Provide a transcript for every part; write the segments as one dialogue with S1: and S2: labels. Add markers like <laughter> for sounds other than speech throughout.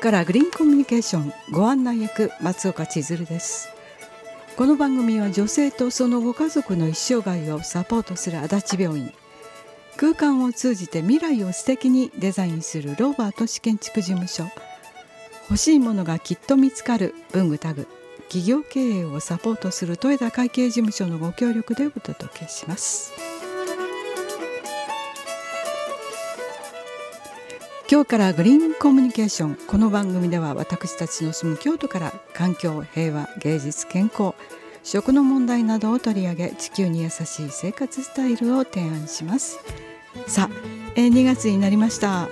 S1: からグリーンコミュニケーションご案内役松岡千鶴です。この番組は女性とそのご家族の一生涯をサポートする足立病院。空間を通じて未来を素敵にデザインするローバー都市建築事務所。欲しいものがきっと見つかる文具タグ。企業経営をサポートする豊田会計事務所のご協力でお届けします。今日からグリーンコミュニケーション。この番組では私たちの住む京都から環境平和芸術健康食の問題などを取り上げ地球に優しい生活スタイルを提案します。さあ、えー、2月になりました、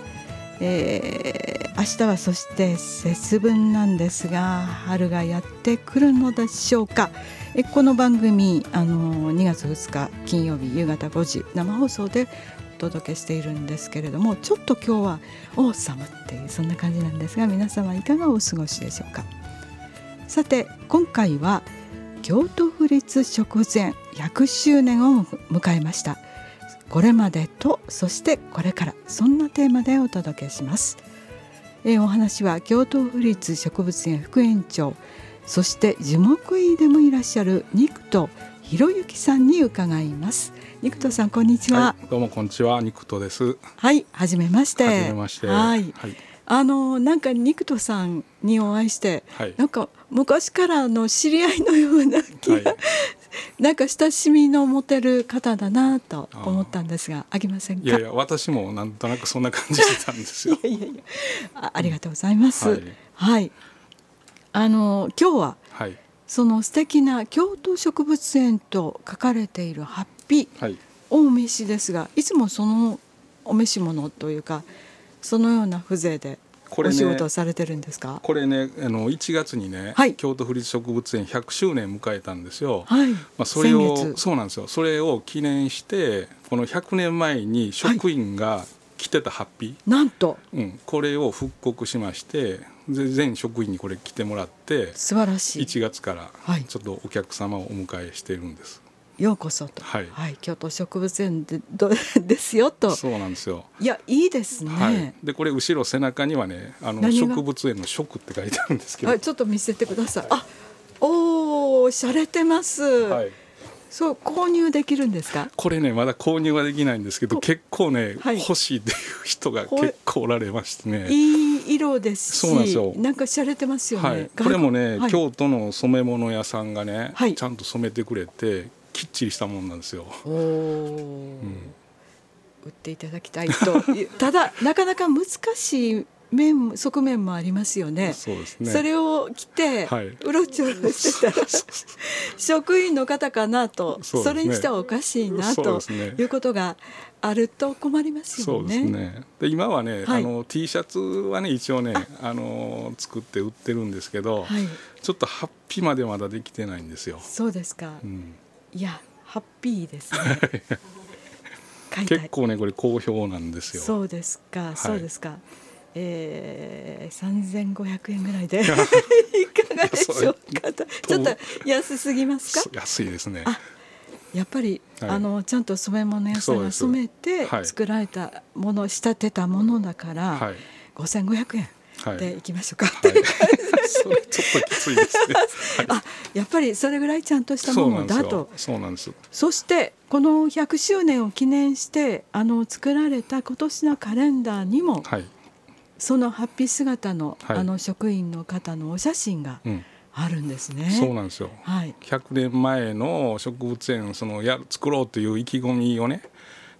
S1: えー、明日はそして節分なんですが春がやってくるのでしょうか。えこの番組あの2月2日金曜日夕方5時生放送で届けしているんですけれどもちょっと今日は王様っていうそんな感じなんですが皆様いかがお過ごしでしょうか。さて今回は京都府立食前100周年を迎えました。これまでとそしてこれからそんなテーマでお届けします。えお話は京都府立植物園副園長そして樹木医でもいらっしゃる肉と博之さんに伺います。ニクトさんこんにちは、は
S2: い、どうもこんにちは。ニクトです。
S1: はい初めまして。
S2: 初めまして。
S1: はい、はい、あのなんかニクトさんにお会いして、はい、なんか昔からの知り合いのような気が、はい、<laughs> なんか親しみの持てる方だなと思ったんですがありませんか？
S2: いやいや私もなんとなくそんな感じしてたんですよ。<laughs>
S1: いやいやいや。あありがとうございます、はい、はい、あの今日は、はい、その素敵な京都植物園と書かれているハッピーお召しですが、いつもそのお召し物というかそのような風情でこれ、ね、お仕事をされてるんですか？
S2: これねあの1月にね、はい、京都府立植物園100周年迎えたんですよ。はい、まあ、それをそうなんですよ。それを記念してこの100年前に職員が着てたハッピー、はい、
S1: なんと、
S2: うん、これを復刻しまして全職員にこれ着てもらって
S1: 素晴らしい。
S2: 1月からちょっとお客様をお迎えしているんです。
S1: ようこそと、はい、はい、京都植物園でど <laughs> ですよと。
S2: そうなんですよ。
S1: いやいいですね、はい、
S2: でこれ後ろ背中にはねあの植物園の植って書いてあるんですけど、
S1: はい、ちょっと見せてください。あおお洒落てます、はい、そう購入できるんですか？
S2: これねまだ購入はできないんですけど結構ね、はい、欲しいっていう人が結構おられましてね。
S1: いい色ですしそうなんなんか洒落てますよね、はい、
S2: これもね、京都の染め物屋さんがね、ちゃんと染めてくれてきっちりしたもんなんですよ。お
S1: うん。売っていただきたいと。<laughs> ただなかなか難しい面側面もありますよね。
S2: そうですね。
S1: それを着て、はい、うろちょろしてたら <laughs> 職員の方かなと。そ、ね,、れにしてはおかしいなと、ね、いうことがあると困りますよね。そうですね。
S2: で今はね、はい、あの T シャツはね一応ねあ。の作って売ってるんですけど、はい、ちょっとハッピーまでまだできてないんですよ。
S1: そうですか。うん。いやハッピーですね。<laughs>
S2: 結構ねこれ好評なんですよ。
S1: そうですか、はい、そうですか。えー、3500円ぐらいで。<laughs> いかがでしょうか。ちょっと安すぎますか？
S2: 安いですね
S1: やっぱり、はい、あのちゃんと染め物屋さんが染めて作られたもの、仕立てたものだから、はい、5500円でいきましょうか、はい、<laughs>
S2: それちょっときついですね。
S1: あ、やっぱりそれぐらいちゃんとしたものだと。
S2: そうなんです。
S1: そしてこの100周年を記念してあの作られた今年のカレンダーにも、はい、そのハッピー姿の、はい、あの職員の方のお写真が。あるんですね。
S2: そうなんですよ。はい。100年前の植物園そのや作ろうという意気込みをね、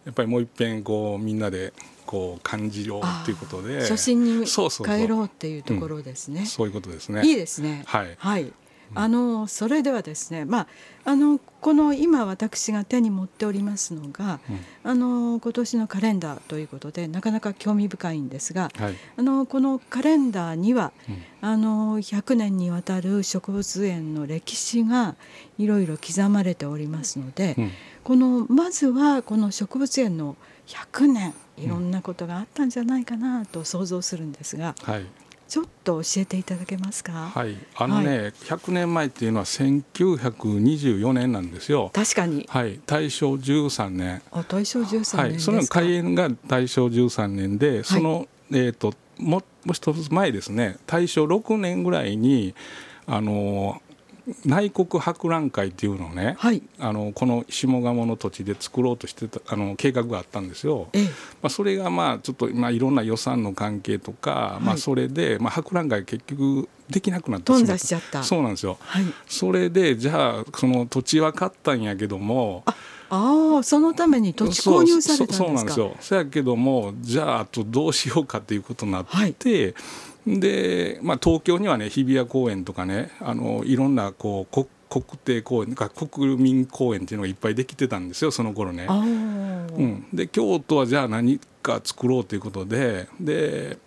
S2: やっぱりもう一遍こうみんなでこう感じようということで。
S1: 初心に帰ろうっていうところですね、
S2: そういうことですね。
S1: いいですね。はい、はいあのそれではですね、まあ、あのこの今私が手に持っておりますのが、うん、あの今年のカレンダーということでなかなか興味深いんですが、はい、あのこのカレンダーには、うん、あの100年にわたる植物園の歴史がいろいろ刻まれておりますので、うん、このまずはこの植物園の100年いろんなことがあったんじゃないかなと想像するんですが、はい、ちょっと教えていただけますか？
S2: はい、あのね、はい、100年前っていうのは1924年なんですよ。
S1: 確かに。
S2: はい、大正13年。
S1: あ、大正13年
S2: はい、その開園が大正13年で、そのえーと、ももう一つ前ですね大正6年ぐらいにあの内国博覧会っていうのをね、はい、あのこの下鴨の土地で作ろうとしてたあの計画があったんですよ。ええ、まあ、それがまあちょっと、まあ、いろんな予算の関係とか、はい、まあ、それで、まあ、博覧会結局できなくなってしまった。そうなんですよ、はい、それでじゃあその土地は買ったんやけども
S1: ああそのために土地購入されたんですか。
S2: そうなんですよ。そやけどもじゃああとどうしようかっていうことになって、で、まあ、東京にはね日比谷公園とかねあのいろんなこう国定公園か国民公園っていうのがいっぱいできてたんですよその頃ね。うん、で京都はじゃあ何か作ろうということでで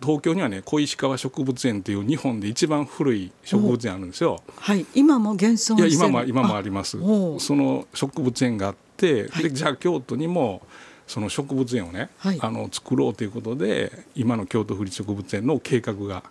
S2: 東京にはね小石川植物園という日本で一番古い植物園あるんですよ。
S1: はい。今も現存いや
S2: 今も今もあります。その植物園があって、はい、でじゃあ京都にもその植物園をね、はい、あの作ろうということで今の京都府立植物園の計画が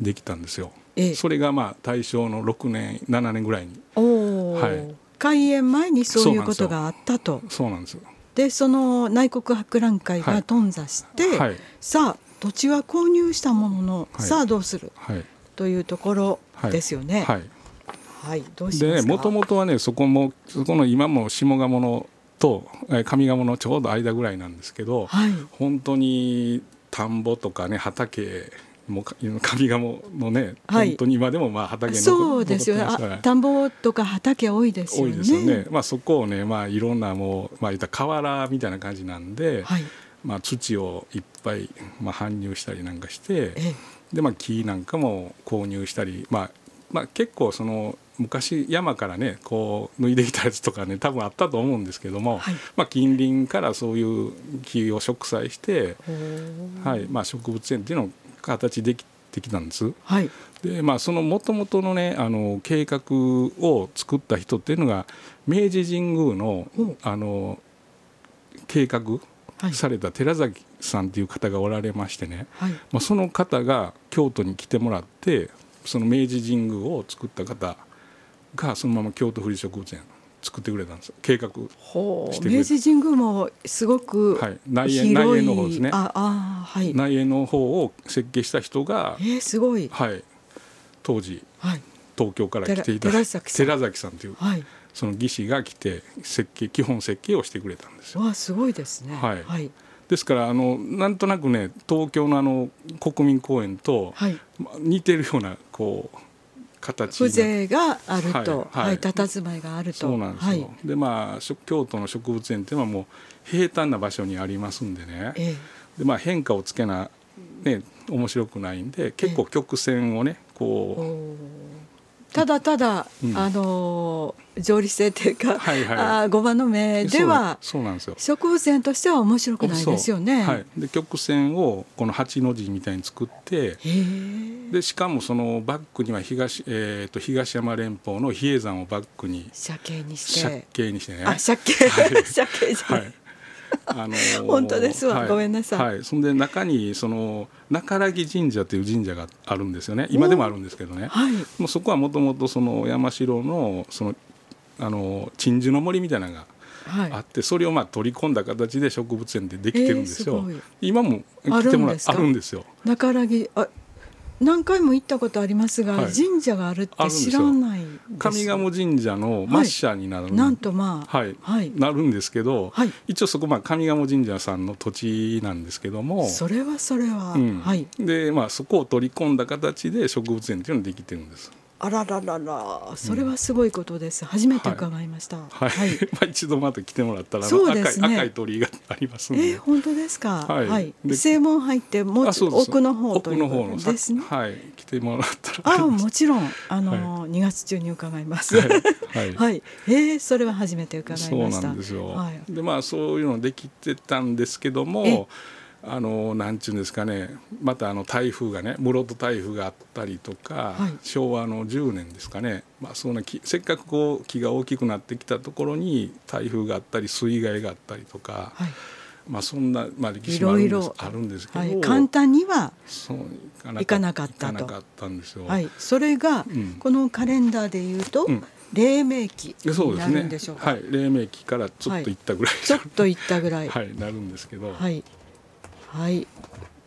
S2: できたんですよ。はい、それがまあ大正の6年7年ぐらいに。
S1: はい、開園前にそういうことがあったと。
S2: そうなんですよ。
S1: でその内国博覧会が頓挫して、はい、さあ土地は購入したものの、さあどうする、というところですよね。はい。
S2: はい、どうしますか？でもともとはねそこもそこの今も下鴨のと上賀茂のちょうど間ぐらいなんですけど、はい、本当に田んぼとかね畑も上賀茂のね、はい、本当に今でもまあ畑
S1: そうですよね。田んぼとか畑多いですよね。多いですよね、
S2: まあ、そこをね、まあ、いろんなもう、まあ、言った河原みたいな感じなんで、はい、まあ、土をいっぱい、まあ、搬入したりなんかして、でまあ、木なんかも購入したり、まあまあ、結構その昔山からねこう脱いできたやつとかね多分あったと思うんですけども、はい、まあ、近隣からそういう木を植栽して、はい。まあ、植物園っていうのを形できてきたんです。はい、でまあそのもともとのねあの計画を作った人っていうのが明治神宮のあの計画された寺崎さんっていう方がおられましてね、はい、まあ、その方が京都に来てもらってその明治神宮を作った方がそのまま京都府立植物園作ってくれたんです。計画
S1: して明治神宮もすごくはい、内
S2: 縁内縁の方ですね。ああ、はい、内縁の方を設計した人が、
S1: えー、すごい、
S2: はい、当時、はい、東京から来ていた寺崎さん。寺崎さんという、はい、その技師が来て設計基本設計をしてくれたんですよ。
S1: わすごいですね、
S2: はい、はい。ですからあのなんとなくね東京のあの国民公園と似てるようなこう形
S1: 風情があると、はい、はい、佇まいがあると。
S2: そうなんですよ、はい、でまあ京都の植物園っていうのはもう平坦な場所にありますんでね、ええ、でまあ変化をつけなね面白くないんで結構曲線をねこう
S1: ただただ、うん、あの条理性というか、はいはい、あ五番の目ではそうなんですよ。植物園としては面白くないですよね。
S2: はい、で曲線をこの八の字みたいに作ってでしかもそのバックには東,、えーと、東山連邦の比叡山をバックに
S1: 斜形にして。
S2: 斜形にしてね。
S1: あ斜形、はい、<laughs> 斜形じゃはいあのー、本当ですわ、はい、ごめんなさ
S2: い。はい、そんで中にその中良神社という神社があるんですよね。今でもあるんですけどね。はい、もうそこはもともとその山城のそのあの鎮守の森みたいなのがあって、はい、それをまあ取り込んだ形で植物園でできてるんですよ。えー、す今も来てもらあるんですよ。
S1: 中良あ何回も行ったことありますが、はい、神社があるって知らない
S2: 上賀茂神社の末社になる、はい、
S1: なんとま
S2: あ、はい、はい、なるんですけど、はい、一応そこまあ上賀茂神社さんの土地なんですけども。
S1: それはそれは、うん、はい。
S2: でまあそこを取り込んだ形で植物園っていうのができてるんです
S1: あらららら。それはすごいことです、うん、初めて伺いました、
S2: はい、はい、<laughs> まあ一度また来てもらったらそうです、ね、赤い鳥居がありますので。
S1: えー、本当ですか？はい、はい、正門入ってもう奥の方ということですね。
S2: はい。来てもらったら。
S1: あもちろん。あの、はい、2月中に伺います。はい、はい、<laughs> えー、それは初めて伺いました。
S2: そうなんですよ、はい、でまあそういうのできてたんですけどもあのなんちゅうんですかね。またあの台風がね室戸台風があったりとか、はい、昭和の10年ですかね、まあ、そんなせっかくこう木が大きくなってきたところに台風があったり水害があったりとか。はい。まあ、そんな、まあ、歴史もあるんですあるんですけど、はい、
S1: 簡単にはそういかなかったと。はい、それが、うん、このカレンダーでいうと、うん。黎明期になるんでしょうか？
S2: うね、はい、黎明期からちょっといったぐらい、はい、
S1: ちょっといったぐらい、<laughs>
S2: はい、なるんですけど、
S1: はい、はい。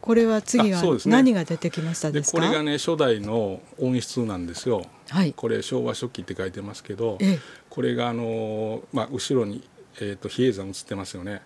S1: これは次は何が出てきましたで
S2: すか、ね、これがね初代の音質なんですよ、はい、これ昭和初期って書いてますけど、ええ、これがあの、まあ、後ろに、えーと、比叡山映ってますよね、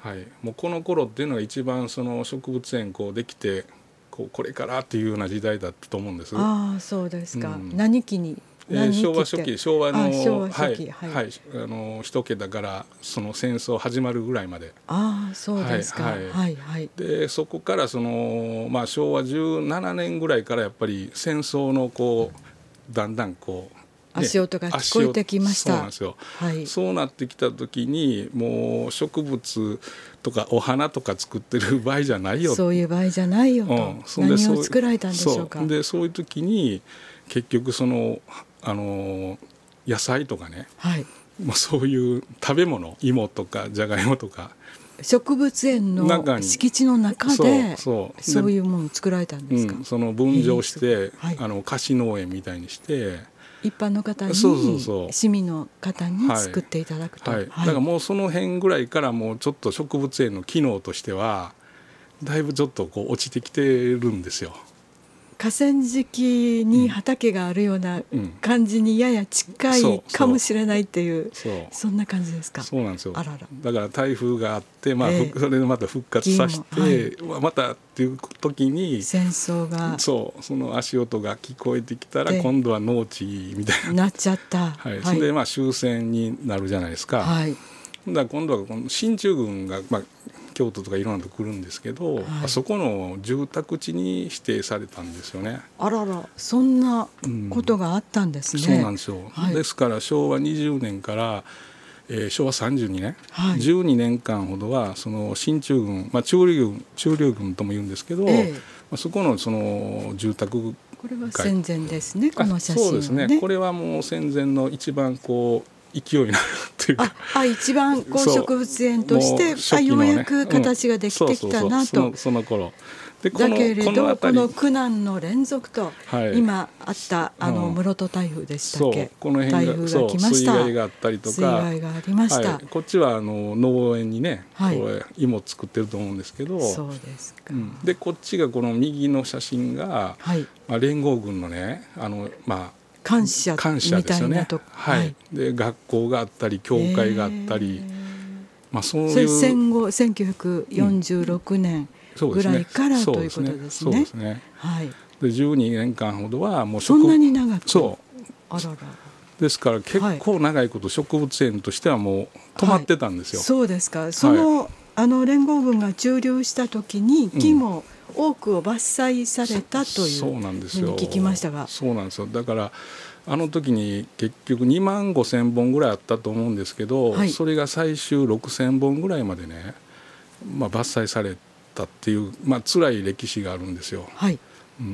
S2: はい、もうこの頃っていうのが一番その植物園こうできてこうこれからっていうような時代だったと思うんです。
S1: ああそうですか、うん、何期に
S2: えー、昭和初期昭和のはい、はい、あの一桁からその戦争始まるぐらいまで。
S1: ああそうですか、はい、はい、はい、
S2: でそこからその、まあ、昭和17年ぐらいからやっぱり戦争のこうだんだんこう
S1: 足音が聞こえてきました。
S2: そうなんですよ、はい、そうなってきた時にもう植物とかお花とか作ってる場合じゃないよ
S1: そういう場合じゃないよと、うん、何を作られたんでしょうか。
S2: でそういう時に結局そのあの野菜とかね、はい、もうそういう食べ物芋とかじゃがいもとか
S1: 植物園の敷地の中でそうそう。いうものを作られたんですか、うん、
S2: その分譲して、はい、あの菓子農園みたいにして。
S1: 一般の方にそうそうそう。市民の方に作っていただくと、
S2: はい、はい、だからもうその辺ぐらいからもうちょっと植物園の機能としてはだいぶちょっとこう落ちてきてるんですよ。
S1: 河川敷に畑があるような感じにやや近いかもしれないっていう、そんな感じですか？
S2: そうなんですよ。だから台風があって、まあ、えー、<laughs> それでまた復活させて、はい、またっていう時に
S1: 戦争が。
S2: そうその足音が聞こえてきたら今度は農地みたいな。
S1: なっちゃった、
S2: はい、はい、それでまあ終戦になるじゃないですか、はい、だ今度はこの進駐軍が、まあ、京都とかいろんなとこ来るんですけど、はい、あそこの住宅地に指定されたんですよね。
S1: あららそんなことがあったんですね。
S2: うん、そうなんですよ、はい、ですから昭和20年からえー、昭和32年、はい、12年間ほどはその進駐軍、まあ、中流軍中流軍とも言うんですけど、えー、まあ、そこのその住宅
S1: これは戦前ですねこの写真、ね、
S2: そうですね。これはもう戦前の一番こう勢いになるっていうか。
S1: あ一番こう植物園として、ね、あようやく形ができてきたなと。
S2: その頃。
S1: だけれどこの苦難の連続と、はい、今あったあの室戸台風でしたっけ、この辺台風が来ました。
S2: 水害があったりとか。水
S1: 害がありました、
S2: はい、こっちはあの農園にね、はい、これ芋作ってると思うんですけど。
S1: そうですか、うん、
S2: でこっちがこの右の写真が、はい。まあ、連合軍のねあのまあ
S1: 感謝感謝ですよね。
S2: はい、で学校があったり教会があったり、
S1: まあそういう戦後1946年ぐらいから、うん、ということですね。そうですね。はい。
S2: で12年間ほどはもう
S1: そんなに長く
S2: そうあららですから結構長いこと植物園としてはもう止まってたんですよ。はい、
S1: そうですか。その、はい、あの連合軍が駐留した時に木も、うん多くを伐採されたというそうなんですよ。聞きましたが。
S2: そうなんですよ。だからあの時に結局2万5千本ぐらいあったと思うんですけど、はい、それが最終6千本ぐらいまでね、まあ、伐採されたっていう、まあ辛い歴史があるんですよ。はい。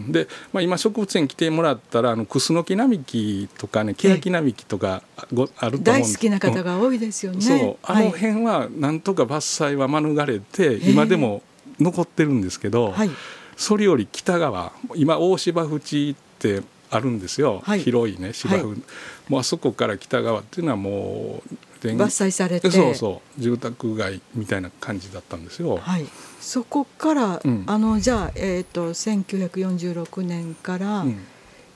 S2: で、まあ、今植物園来てもらったらあのクスノキ並木とかね欅並木とかごあると思
S1: うん大好きな方が多いですよね。
S2: そう。あの辺はなんとか伐採は免れて、今でも残ってるんですけど、はい、それより北側今大芝淵ってあるんですよ、はい、広いね芝生、はい、もうあそこから北側っていうのはもう
S1: 伐採されて。
S2: そうそう。住宅街みたいな感じだったんですよ。
S1: はい、そこから、うん、あのじゃあ、えーと、と1946年から、うん、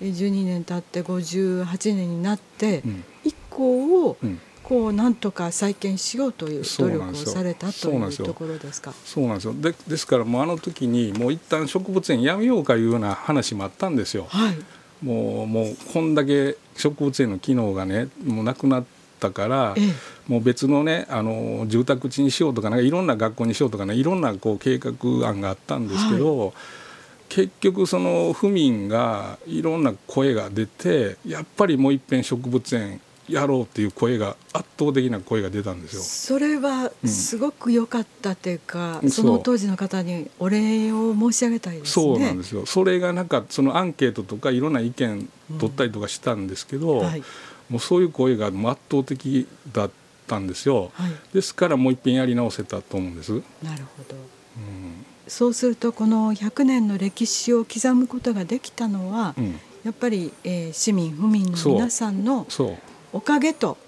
S1: 12年経って58年になって、うん、以降、うんこうなんとか再建しようという努力をされたというところですか？
S2: そうなんですよ。でですからもうあの時にもう一旦植物園やめようかいうような話もあったんですよ。はい、もうもうこんだけ植物園の機能がねもうなくなったから、ええ、もう別のねあの住宅地にしようとかなんかいろんな学校にしようとかねいろんなこう計画案があったんですけど。はい。結局その府民がいろんな声が出てやっぱりもういっぺん植物園やろうっていう声が圧倒的な声が出たんですよ。
S1: それはすごく良かったというか、うん、その当時の方にお礼を申し上げたいです
S2: ね。そうなんですよ。それがなんかそのアンケートとかいろんな意見取ったりとかしたんですけど、うんはい、もうそういう声が圧倒的だったんですよ。はい、ですからもう一遍やり直せたと思うんです。なる
S1: ほど。うん、そうするとこの100年の歴史を刻むことができたのは、うん、やっぱり、えー、市民府民の皆さんのおかげと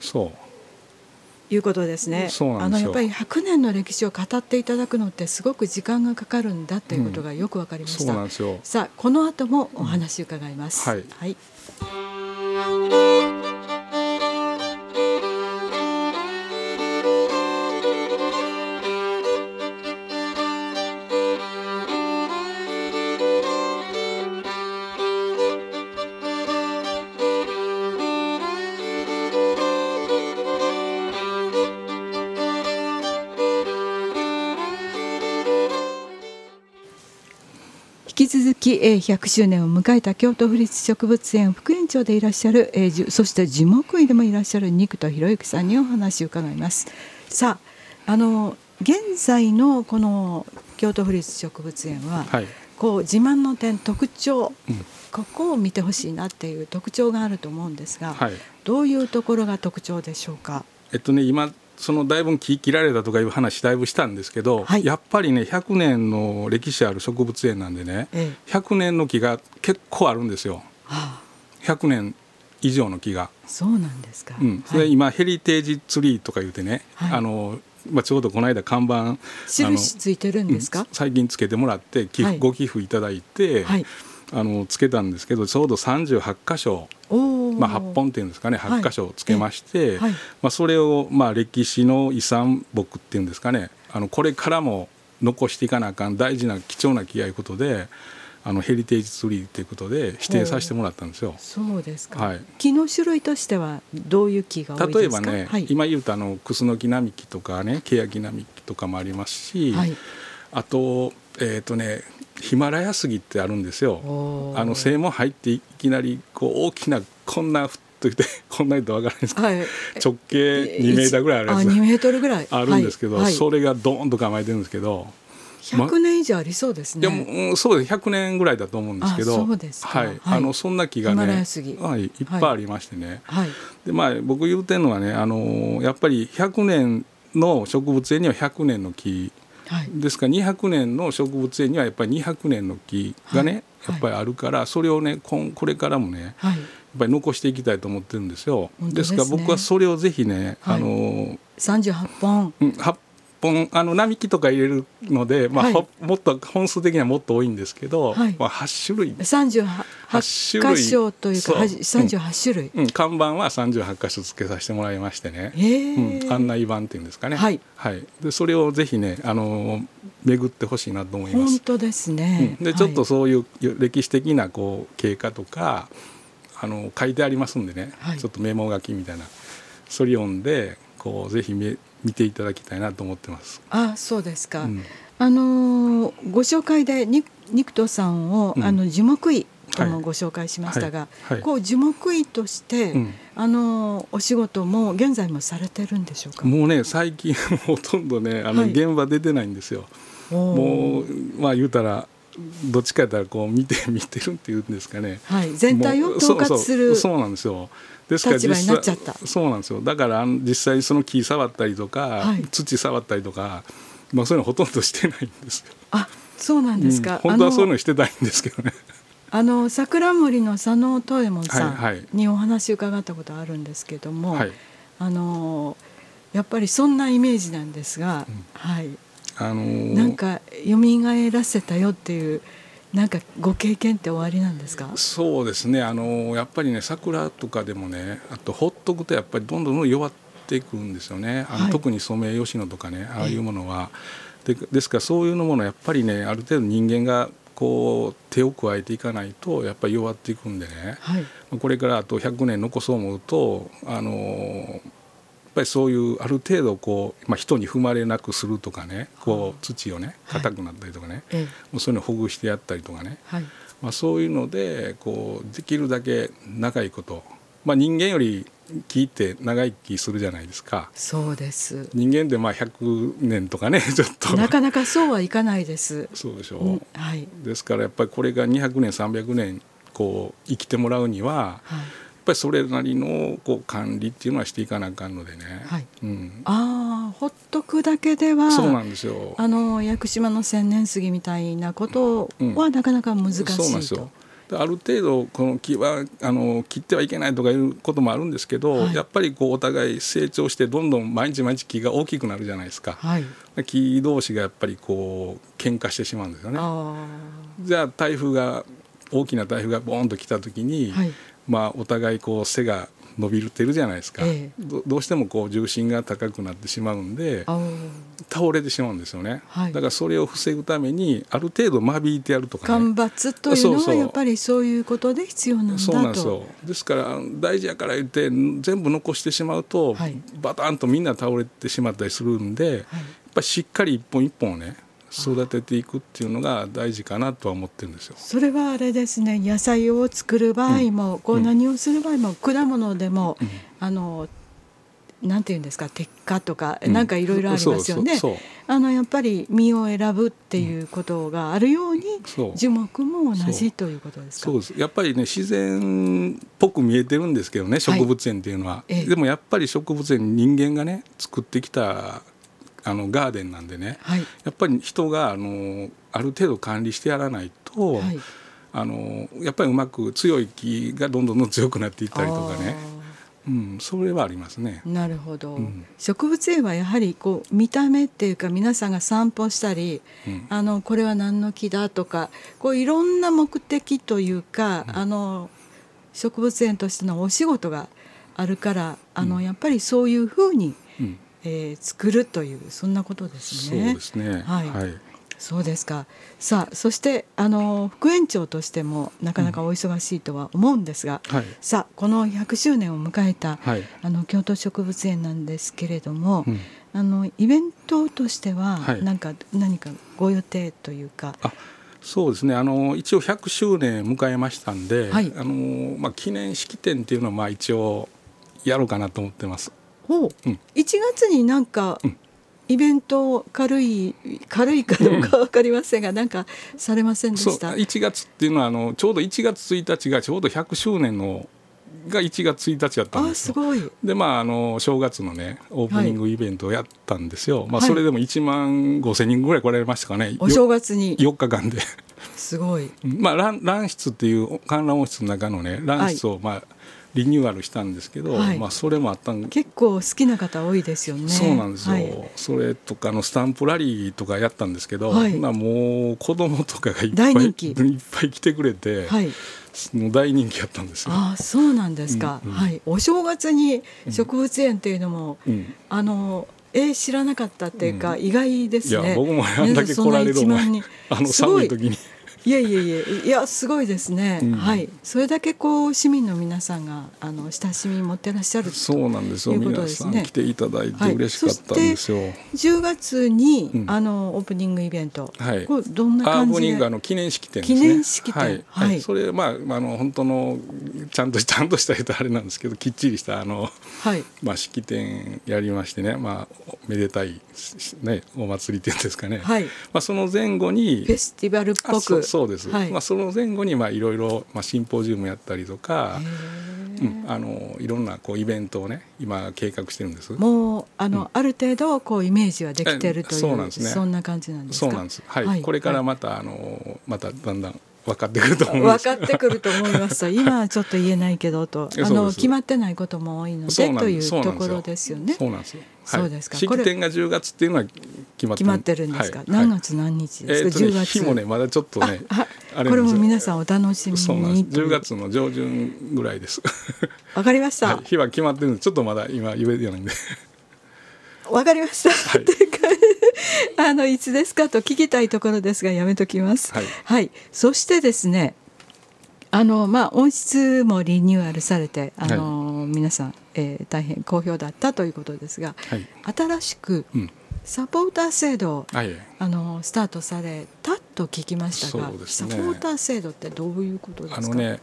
S1: いうことですね。
S2: あ
S1: のやっぱり100年の歴史を語っていただくのってすごく時間がかかるんだということがよくわかりました。
S2: うん、
S1: さあこの後もお話伺います。
S2: うん、はい、
S1: はいき続き100周年を迎えた京都府立植物園副園長でいらっしゃるそして樹木医でもいらっしゃる肉田博之さんにお話を伺います。さああの現在のこの京都府立植物園は、はい、こう自慢の点特徴、うん、ここを見てほしいなっていう特徴があると思うんですが、はい、どういうところが特徴でしょうか？
S2: えっとね今そのだいぶ木切られたとかいう話だいぶしたんですけど、はい、やっぱりね100年の歴史ある植物園なんでね、ええ、100年の木が結構あるんですよ、はあ、100年以上の木が。
S1: そうなんですか、
S2: うん、それ今、ヘリテージツリーとか言うてね、はい、あのまあ、ちょうどこの間看板
S1: 印ついてるんですか、
S2: 最近つけてもらって寄付、ご寄付いただいて、あのつけたんですけどちょうど38箇所まあ、8本っていうんですかね8箇所つけまして、はい、まあ、それをまあ歴史の遺産木っていうんですかねあのこれからも残していかなあかん大事な貴重な木やいうことであのヘリテージツリーということで指定させてもらったんですよ。
S1: そうですか、はい、木の種類としてはどういう木が
S2: 例えばね、はい、今言うとあのクスノキ並木とかねケヤキ並木とかもありますし、はい、あとえっ、ー、とねヒマラヤ杉ってあるんですよ。あの正門入っていきなりこう大きなこんな太くて <laughs> こんなにとわからないですけど、はい、直径2メーターぐらいあるやつ
S1: あ2メートルぐらい。
S2: あるんですけど、はい、それがドーンと構えてるんですけど
S1: 100年以上ありそうですね。
S2: ま、でもそうです。100年ぐらいだと思うんですけど、
S1: そうです
S2: はい、あのそんな木がね、はい、い。っぱいありましてね。はい、でまあ僕言うてるのはね、あのやっぱり100年の植物園には100年の木はい、ですから200年の植物園にはやっぱり200年の木がね、はい、やっぱりあるからそれをねここれからもね、はい、やっぱり残していきたいと思ってるんですよ。ですから僕はそれをぜひね、あの
S1: 38本、
S2: うん、8本あの並木とか入れるので、まあ、はい、もっと本数的にはもっと多いんですけど、はい、まあ、8種類。
S1: 38種類。箇所というか38種類、
S2: うん、うん、看板は38箇所つけさせてもらいましてね、うん、案内板っていうんですかね、はい、はい、でそれをぜひねあの巡ってほしいなと思います。
S1: 本当ですね、
S2: うん、でちょっとそういう歴史的なこう経過とかあの書いてありますんでね、ちょっとメモ書きみたいな。それ読んでこうぜひ見見ていただきたいなと思ってます。
S1: あそうですか、うん、あのご紹介でニクトさんを、うん、あの樹木医ともご紹介しましたが、はい。はい、こう樹木医として、うん、あのお仕事も現在もされてるんでしょうか？
S2: もうね最近 <laughs> ほとんどねあの、現場出てないんですよ。もうまあ言うたらどっちかやったらこう見て見てるっていうんですかね、
S1: はい、全体を統括する
S2: そうなんですよ。ですから実際そうなんですよ。だから実際その木触ったりとか、はい、土触ったりとか、まあ、そういうのほとんどしてないんですよ。
S1: あそうなんですか、
S2: うん、本当はそういうのしてたいんですけどね。
S1: あの桜森の佐野藤右衛門さんにお話伺ったことあるんですけども、はい、あのやっぱりそんなイメージなんですが、うん、はい、あのー、なんか蘇らせたよっていうなんかご経験って終わりなんですか？
S2: そうですね。あのやっぱりね桜とかでもねあとほっとくとやっぱりどんどん弱っていくんですよね。あの、はい、特にソメイヨシノとかねああいうものは。でですからそういうものやっぱりねある程度人間がこう手を加えていかないとやっぱり弱っていくんでね、はい、これからあと100年残そう思うとあのぱりそういうある程度こう、まあ、人に踏まれなくするとかねこう土をね硬くなったりとかね、はい、もうそういうのをほぐしてやったりとかね、はい、まあ、そういうのでこうできるだけ長いこと、まあ、人間より木って長生きするじゃないですか。
S1: そうです。
S2: 人間でまあ100年とかね <laughs> ちょっと。
S1: なかなかそうはいかないです。
S2: そうでしょ。う、うん、はい、ですからやっぱりこれが200年300年こう生きてもらうには、はいぱりそれなりのこう管理っていうのはしていかなあかんのでね、はい。
S1: うん、ああほっとくだけでは
S2: そうなんですよ。
S1: あの屋久島の千年杉みたいなことはなかなか難しいと、うん、そうなんですよ。
S2: ある程度この木はあの切ってはいけないとかいうこともあるんですけど、はい、やっぱりこうお互い成長してどんどん毎日毎日木が大きくなるじゃないですか、はい、木同士がやっぱりこう喧嘩してしまうんですよね。じゃあ台風が大きな台風がボーンと来た時に、はい、まあお互いこう背が伸びてるじゃないですか、えどどうしてもこう重心が高くなってしまうんで倒れてしまうんですよね、はい、だからそれを防ぐためにある程度間引いてやるとか、
S1: ね、間伐というのはやっぱりそういうことで必要なんだと。そうなんですよ。
S2: ですから大事やから言って全部残してしまうと、はい、バタンとみんな倒れてしまったりするんで、はい、やっぱりしっかり一本一本ね育てていくっていうのが大事かなとは思ってるんですよ。
S1: それはあれですね。野菜を作る場合も、うん、こう何をする場合も、うん、果物でも、うん、あのなんていうんですか？鉄火とか、うん、なんかいろいろありますよね。あのやっぱり実を選ぶっていうことがあるように、樹木も同じということですか？
S2: そう。です。やっぱりね自然っぽく見えてるんですけどね植物園っていうのは、はい、でもやっぱり植物園人間がね作ってきたあのガーデンなんでね、はい、やっぱり人があのある程度管理してやらないと、はい、あのやっぱりうまく強い木がどんどんどん強くなっていったりとかね。うん、それはありますね。
S1: なるほど、うん、植物園はやはりこう見た目っていうか皆さんが散歩したり、うん、あのこれは何の木だとかこういろんな目的というか、うん、あの植物園としてのお仕事があるからあの、やっぱりそういうふうにえー、作るというそんなことです
S2: ね。そうですね。
S1: はい。はい、そうですか。さあそしてあの副園長としてもなかなかお忙しいとは思うんですが、うんはい、さあこの100周年を迎えた、はい、あの京都植物園なんですけれども、うん、あのイベントとしては、はい、なんか何かご予定というか。
S2: そうですねあの一応100周年迎えましたんで、はい、あのまあ、記念式典っていうのはまあ一応やろうかなと思ってます。
S1: ほう、うん、1月になんか、イベント軽い軽いかどうか分かりませんが、うん、なんかされませんでした
S2: ？1月っていうのはあのちょうど1月1日がちょうど100周年のが1月1日やったんですよ。
S1: あすごい。
S2: でまああの正月のねオープニングイベントをやったんですよ。はい、まあそれでも1万5千人ぐらい来られましたかね。
S1: お正月に。
S2: 4日間で。
S1: すごい。
S2: まあ卵卵室っていう観覧温室の中のね卵室をまあ、はいリニューアルしたんですけど、はい、まあそれもあったん
S1: 結構好きな方多いですよね。
S2: そうなんですよ、はい、それとかのスタンプラリーとかやったんですけど、はい、まあもう子供とかがいっぱいいっぱい来てくれて、はい、大人気やったんですよ。
S1: あそうなんですか、うんうん、はい。お正月に植物園っていうのも、うん、あのえー、知らなかったっていうか、うん、意外ですね。
S2: いや僕もあんだけ来られるあの寒い時に
S1: いやいやいやいやすごいですね、うん、はい。それだけこう市民の皆さんがあの親しみ持ってらっしゃる
S2: そうなんですよ。皆さん来ていただいて嬉しかったんですよ、はい、
S1: 10月に、うん、あのオープニングイベント、はい、これどんな感じで？オープニング
S2: あの記念式典
S1: ですね。記念式典。はい、
S2: はい、それまああの本当のちゃんと <laughs> ちゃんとした人あれなんですけどきっちりしたあの、はい。まあ、式典やりましてね。まあめでたいねお祭りっていうんですかね、はい。まあ、その前後に
S1: フェスティバルっぽく
S2: そうです、はい、まあ、その前後にまあいろいろ、まあ、シンポジウムやったりとか、うん、あのいろんなこうイベントをね今計画してるんです。
S1: もうあの、うん、ある程度こうイメージはできてるというそうなんです、ね、そんな感じなんです
S2: そうなんです、はい、はい、これからまた、あのまただんだん分かってくると思い
S1: ます分かってくると思いますと今はちょっと言えないけどとあの決まってないことも多いのでというところですよね。
S2: そうなんですよ
S1: そうですか。
S2: 式典が10月っていうのは決まって
S1: 決まってるんですか？何月何日ですか？10月。
S2: 日もねまだちょっとね
S1: これも皆さんお楽しみに。
S2: そうなんです。10月の上旬ぐらいです。
S1: わかりました。
S2: 日は決まってるんでちょっとまだ今言えないんで。
S1: わかりました。はい、<laughs> あのいつですかと聞きたいところですがやめときます。はい。はい、そしてですね。あのまあ音質もリニューアルされてあの、はい、皆さん、えー、大変好評だったということですが、はい、新しくサポーター制度を、あのスタートされたと聞きましたが、ね、サポーター制度ってどういうことですか？あのね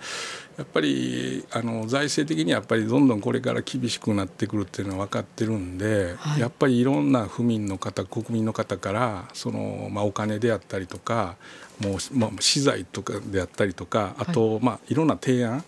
S2: やっぱりあの財政的にやっぱりどんどんこれから厳しくなってくるっていうのは分かってるんで、はい、やっぱりいろんな府民の方国民の方からその、まあ、お金であったりとかもう、まあ、資材とかであったりとかあと、はい。まあ、いろんな提案、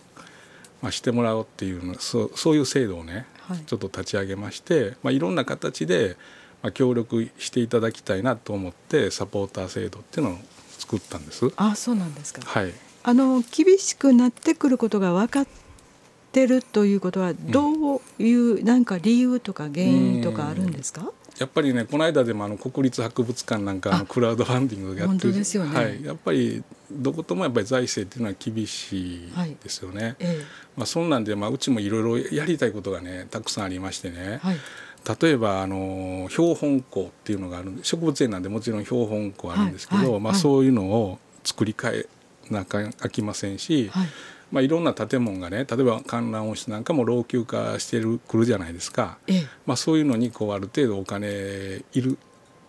S2: まあ、してもらおうっていうのそそういう制度をね、はい、ちょっと立ち上げまして、まあ、いろんな形で、まあ、協力していただきたいなと思ってサポーター制度っていうのを作ったんです。
S1: あそうなんですか、
S2: はい。
S1: あの厳しくなってくることが分かってるということはどういう、うん、なんか理由とか原因とかあるんですか？
S2: やっぱりねこの間でもあの国立博物館なんかのクラウドファンディングやってる
S1: ですよね、
S2: はい、やっぱりどこともやっぱり財政っていうのは厳しいですよね。はいええ、まあ、そんなんで、まあ、うちもいろいろやりたいことがねたくさんありましてね、はい、例えばあの標本庫っていうのがあるんで植物園なんでもちろん標本庫あるんですけど、まあ、そういうのを作り変えなあきませんし、はいまあ、いろんな建物がね例えば観覧温室なんかも老朽化してるくるじゃないですか、ええ、まあ、そういうのにこうある程度お金いる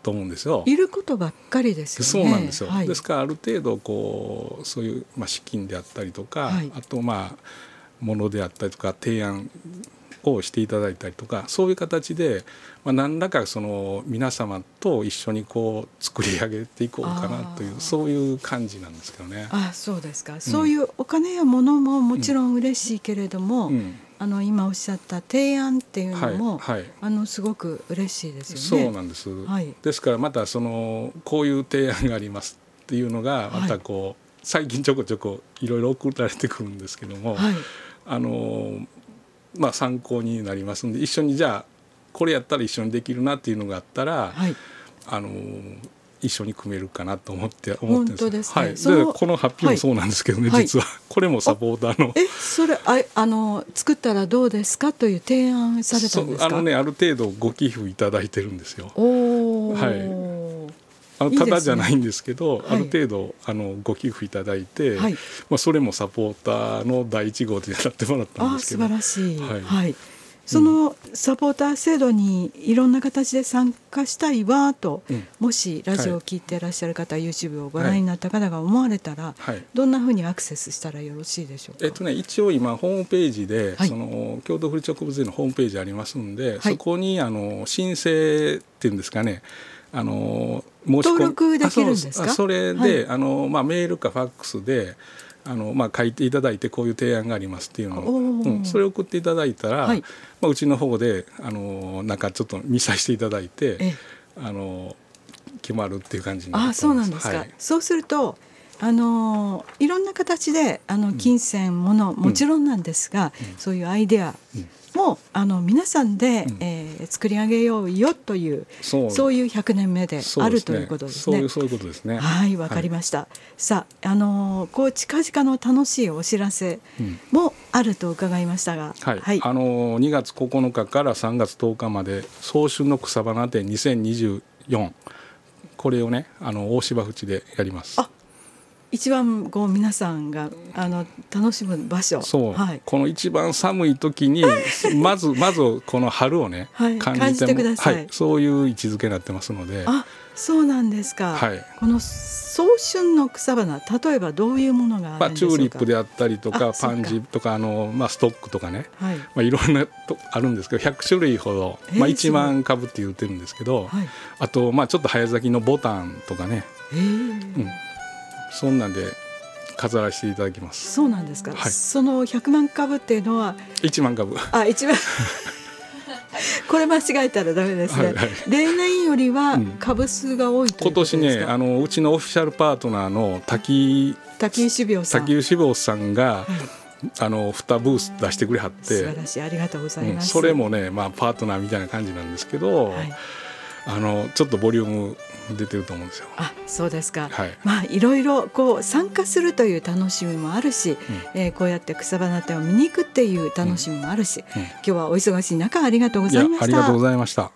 S2: と思うんですよ。
S1: いることばっかりです
S2: よね。そうなんですよ。はい、ですからある程度こうそういうまあ資金であったりとか、はい、あとまあものであったりとか提案をしていただいたりとかそういう形で、まあ、何らかその皆様と一緒にこう作り上げていこうかなというそういう感じなんですけどね。
S1: あそうですか、うん、そういうお金や物ももちろん嬉しいけれども、うん。うんあの今おっしゃった提案っていうのも、はいはい、あのすごく嬉しいですよ
S2: ね。そうなんです。はい、ですからまたそのこういう提案がありますっていうのがまたこう、はい、最近ちょこちょこいろいろ送られてくるんですけども、はい、あのまあ、参考になりますんで一緒にじゃあこれやったら一緒にできるなっていうのがあったら、はい、あの一緒に組めるかなと思って思って
S1: るんです、
S2: ね、はい、でこの発表もそうなんですけどね、はい、実は。これもサポーターの。
S1: えそれああの作ったらどうですかという提案されたんです
S2: あのねある程度ご寄付いただいてるんですよ。おはいあのただじゃないんですけど、ね、ある程度あのご寄付いただいて、はい、まあ、それもサポーターの第一号でやってもらったんですけど。
S1: 素晴らしい、はい、はい、そのサポーター制度にいろんな形で参加したいわと、うん、もしラジオを聞いていらっしゃる方、はい、YouTube をご覧になった方が思われたら、はい、どんなふうにアクセスしたらよろしいでしょうか、
S2: えっとね、一応今ホームページで、その京都府立植物園のホームページありますんで、そこにあの申請っていうんですかねあの
S1: 申し登録できるんですか？
S2: それで、はい、あのまあ、メールかファックスであの、まあ、書いていただいてこういう提案がありますっていうのを、うん、それを送っていただいたら、はい、まあ、うちの方であのなんかちょっと見させていただいてあの決まるっていう感じに
S1: あそうなんですか、はい、そうするとあのいろんな形であの金銭もの、もちろんなんですが、うん、そういうアイデア、うんもあの皆さんで、うん、えー、作り上げようよというそういう100年目であるということですね。
S2: そういうことですね。
S1: はいわかりました。はい、さああのこう近々の楽しいお知らせもあると伺いましたが、
S2: はい、はい、あの2月9日から3月10日まで早春の草花展2024これをねあの大芝淵でやります。あ
S1: 一番こう皆さんがあの楽しむ場所。
S2: そう、はい、この一番寒い時に <laughs> まずまずこの春をね、はい、感じてください、はい、そういう位置づけになってますので。
S1: あそうなんですか、はい、この早春の草花例えばどういうものがあるんでしょうか、まあ、チューリッ
S2: プであったりとかパンジーとかあの、まあ、ストックとかね、はい。まあ、いろんなとあるんですけど100種類ほど、まあ、1万株って言ってるんですけど、はい、あと、まあ、ちょっと早咲きのボタンとかね、うんそんなんで飾らせていただきます。
S1: そうなんですか、はい、その100万株っていうのは
S2: 1万株。
S1: あ一万。<laughs> これ間違えたらダメですね、はいはい、例年よりは株数が多いと
S2: 今年ねあのうちのオフィシャルパートナーの滝
S1: 滝井志病さ
S2: ん。滝井志病さんが、はい。あの2ブース出してくれはって。素
S1: 晴らしい。ありがとうございます、
S2: うん、それもね、まあ、パートナーみたいな感じなんですけど、はい、あのちょっとボリューム出てると思うんですよ。
S1: あそうですか、はい、まあいろいろこう参加するという楽しみもあるし、うん、えー、こうやって草花展を見に行くっていう楽しみもあるし、うんうん、今日はお忙しい中ありがとうございました。
S2: ありがとうございました。